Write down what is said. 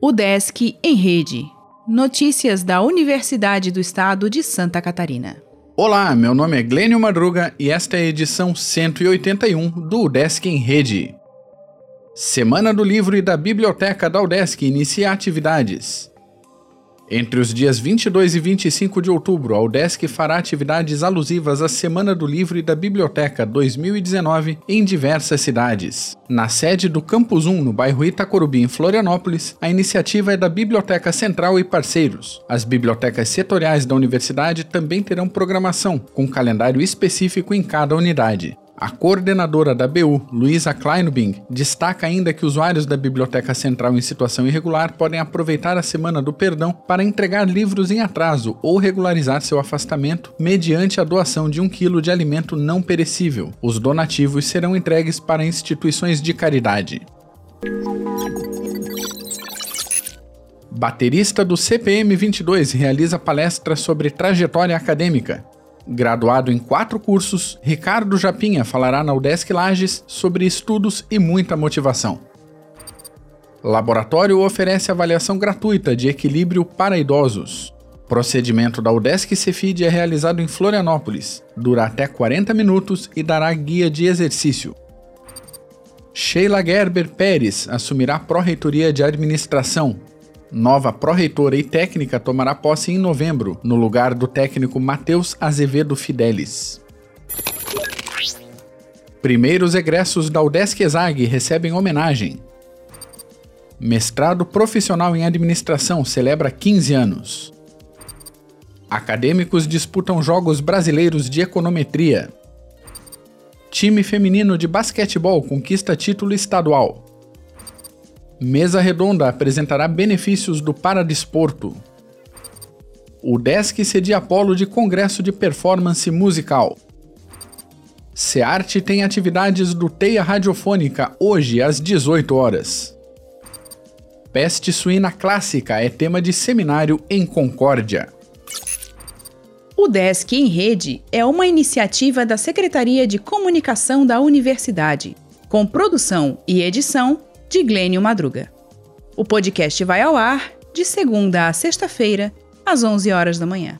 O Desk em Rede. Notícias da Universidade do Estado de Santa Catarina. Olá, meu nome é Glênio Madruga e esta é a edição 181 do Desk em Rede. Semana do Livro e da Biblioteca da UDESC inicia atividades. Entre os dias 22 e 25 de outubro, a UDESC fará atividades alusivas à Semana do Livro e da Biblioteca 2019 em diversas cidades. Na sede do Campus 1, no bairro Itacorubi, em Florianópolis, a iniciativa é da Biblioteca Central e parceiros. As bibliotecas setoriais da universidade também terão programação, com calendário específico em cada unidade. A coordenadora da BU, Luisa Kleinbing, destaca ainda que usuários da Biblioteca Central em situação irregular podem aproveitar a Semana do Perdão para entregar livros em atraso ou regularizar seu afastamento mediante a doação de um quilo de alimento não perecível. Os donativos serão entregues para instituições de caridade. Baterista do CPM 22 realiza palestra sobre trajetória acadêmica. Graduado em quatro cursos, Ricardo Japinha falará na UDESC Lages sobre estudos e muita motivação. Laboratório oferece avaliação gratuita de equilíbrio para idosos. Procedimento da UDESC Cefid é realizado em Florianópolis, dura até 40 minutos e dará guia de exercício. Sheila Gerber Pérez assumirá a Pró-Reitoria de Administração, Nova pró-reitora e técnica tomará posse em novembro, no lugar do técnico Matheus Azevedo Fidelis. Primeiros egressos da UDESC ESAG recebem homenagem. Mestrado profissional em administração celebra 15 anos. Acadêmicos disputam Jogos Brasileiros de Econometria. Time feminino de basquetebol conquista título estadual. Mesa Redonda apresentará benefícios do Paradesporto. O Desk cedia polo de Congresso de Performance Musical. SEARTE tem atividades do Teia Radiofônica hoje às 18 horas. Peste suína clássica é tema de seminário em Concórdia. O Desk em Rede é uma iniciativa da Secretaria de Comunicação da Universidade, com produção e edição de Glênio Madruga. O podcast vai ao ar de segunda a sexta-feira, às 11 horas da manhã.